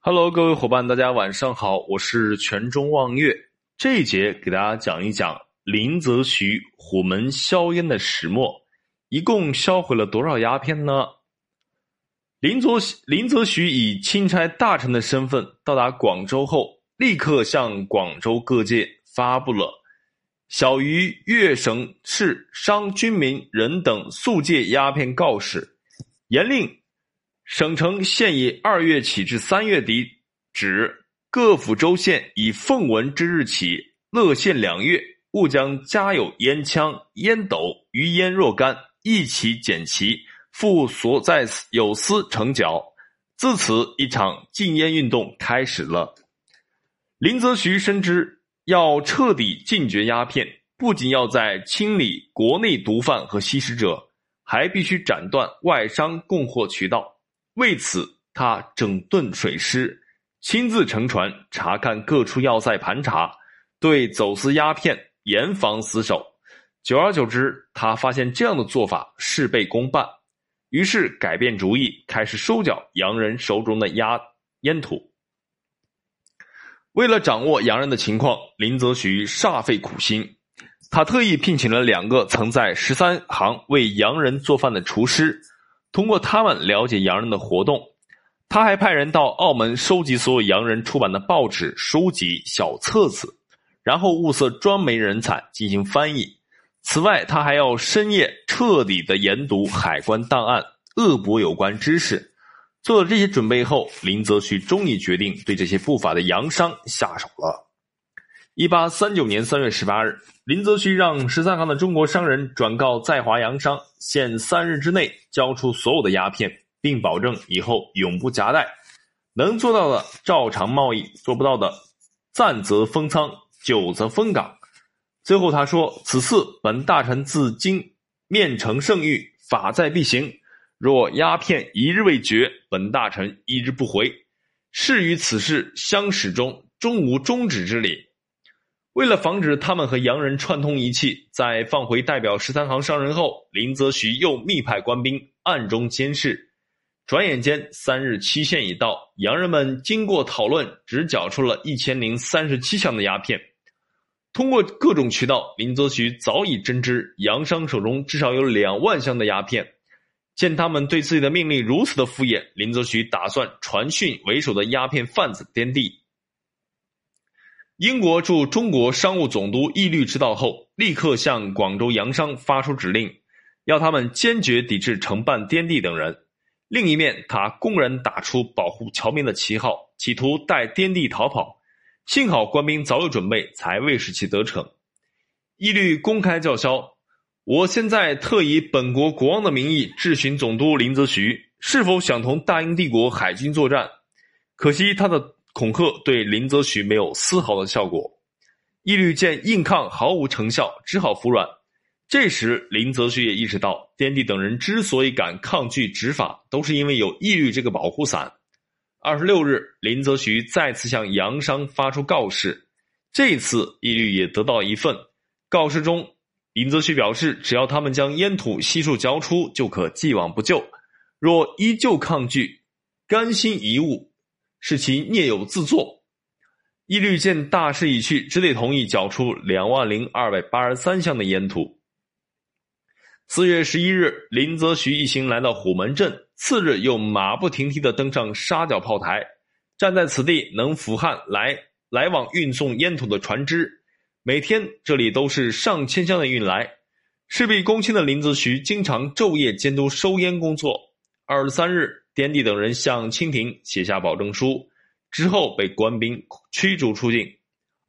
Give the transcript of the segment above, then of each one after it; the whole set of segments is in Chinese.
Hello，各位伙伴，大家晚上好，我是全中望月。这一节给大家讲一讲林则徐虎门销烟的始末，一共销毁了多少鸦片呢？林则林则徐以钦差大臣的身份到达广州后，立刻向广州各界发布了小于粤省市商军民人等速戒鸦片告示，严令。省城现以二月起至三月底止，各府州县以奉文之日起，乐县两月，勿将家有烟枪、烟斗、余烟若干，一起捡齐，复所在有司成缴。自此，一场禁烟运动开始了。林则徐深知，要彻底禁绝鸦片，不仅要在清理国内毒贩和吸食者，还必须斩断外商供货渠道。为此，他整顿水师，亲自乘船查看各处要塞盘查，对走私鸦片严防死守。久而久之，他发现这样的做法事倍功半，于是改变主意，开始收缴洋人手中的鸦烟土。为了掌握洋人的情况，林则徐煞费苦心，他特意聘请了两个曾在十三行为洋人做饭的厨师。通过他们了解洋人的活动，他还派人到澳门收集所有洋人出版的报纸、书籍、小册子，然后物色专门人才进行翻译。此外，他还要深夜彻底的研读海关档案，恶补有关知识。做了这些准备后，林则徐终于决定对这些不法的洋商下手了。一八三九年三月十八日。林则徐让十三行的中国商人转告在华洋商，限三日之内交出所有的鸦片，并保证以后永不夹带。能做到的照常贸易，做不到的暂则封仓，久则封港。最后他说：“此次本大臣自今面呈圣谕，法在必行。若鸦片一日未绝，本大臣一日不回。誓与此事相始终，终无终止之理。”为了防止他们和洋人串通一气，在放回代表十三行商人后，林则徐又密派官兵暗中监视。转眼间，三日期限已到，洋人们经过讨论，只缴出了一千零三十七箱的鸦片。通过各种渠道，林则徐早已侦知洋商手中至少有两万箱的鸦片。见他们对自己的命令如此的敷衍，林则徐打算传讯为首的鸦片贩子颠地。英国驻中国商务总督义律知道后，立刻向广州洋商发出指令，要他们坚决抵制承办滇地等人。另一面，他公然打出保护侨民的旗号，企图带滇地逃跑。幸好官兵早有准备，才未使其得逞。义律公开叫嚣：“我现在特以本国国王的名义质询总督林则徐，是否想同大英帝国海军作战？”可惜他的。恐吓对林则徐没有丝毫的效果，义律见硬抗毫无成效，只好服软。这时，林则徐也意识到，滇地等人之所以敢抗拒执法，都是因为有义律这个保护伞。二十六日，林则徐再次向洋商发出告示，这次义律也得到一份告示中，林则徐表示，只要他们将烟土悉数交出，就可既往不咎；若依旧抗拒，甘心遗物。是其孽有自作，一律见大势已去，只得同意缴出两万零二百八十三箱的烟土。四月十一日，林则徐一行来到虎门镇，次日又马不停蹄地登上沙角炮台，站在此地能俯瞰来来往运送烟土的船只。每天这里都是上千箱的运来，事必躬亲的林则徐经常昼夜监督收烟工作。二十三日。天地等人向清廷写下保证书，之后被官兵驱逐出境。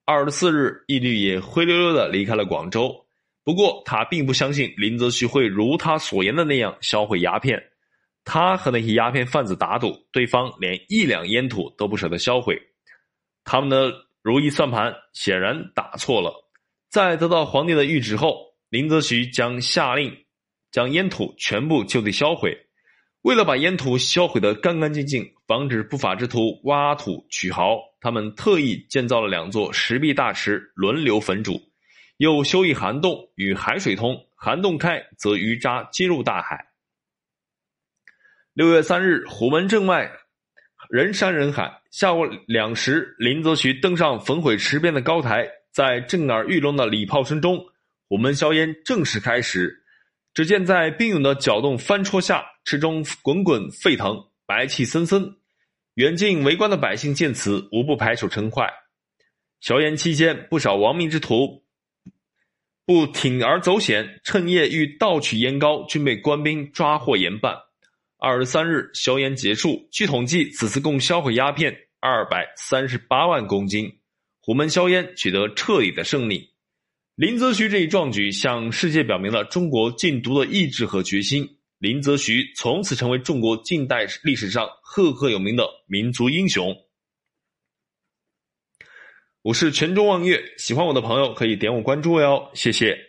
二十四日，义律也灰溜溜的离开了广州。不过，他并不相信林则徐会如他所言的那样销毁鸦片。他和那些鸦片贩子打赌，对方连一两烟土都不舍得销毁。他们的如意算盘显然打错了。在得到皇帝的谕旨后，林则徐将下令将烟土全部就地销毁。为了把烟土销毁得干干净净，防止不法之徒挖土取豪，他们特意建造了两座石壁大池，轮流焚煮，又修一涵洞与海水通，涵洞开则鱼渣接入大海。六月三日，虎门镇外人山人海。下午两时，林则徐登上焚毁池边的高台，在震耳欲聋的礼炮声中，虎门销烟正式开始。只见在兵勇的搅动翻戳下，池中滚滚沸腾，白气森森。远近围观的百姓见此，无不拍手称快。硝烟期间，不少亡命之徒不铤而走险，趁夜欲盗取烟膏，均被官兵抓获严办。二十三日，硝烟结束，据统计，此次共销毁鸦片二百三十八万公斤，虎门硝烟取得彻底的胜利。林则徐这一壮举，向世界表明了中国禁毒的意志和决心。林则徐从此成为中国近代历史上赫赫有名的民族英雄。我是全中望月，喜欢我的朋友可以点我关注哟，谢谢。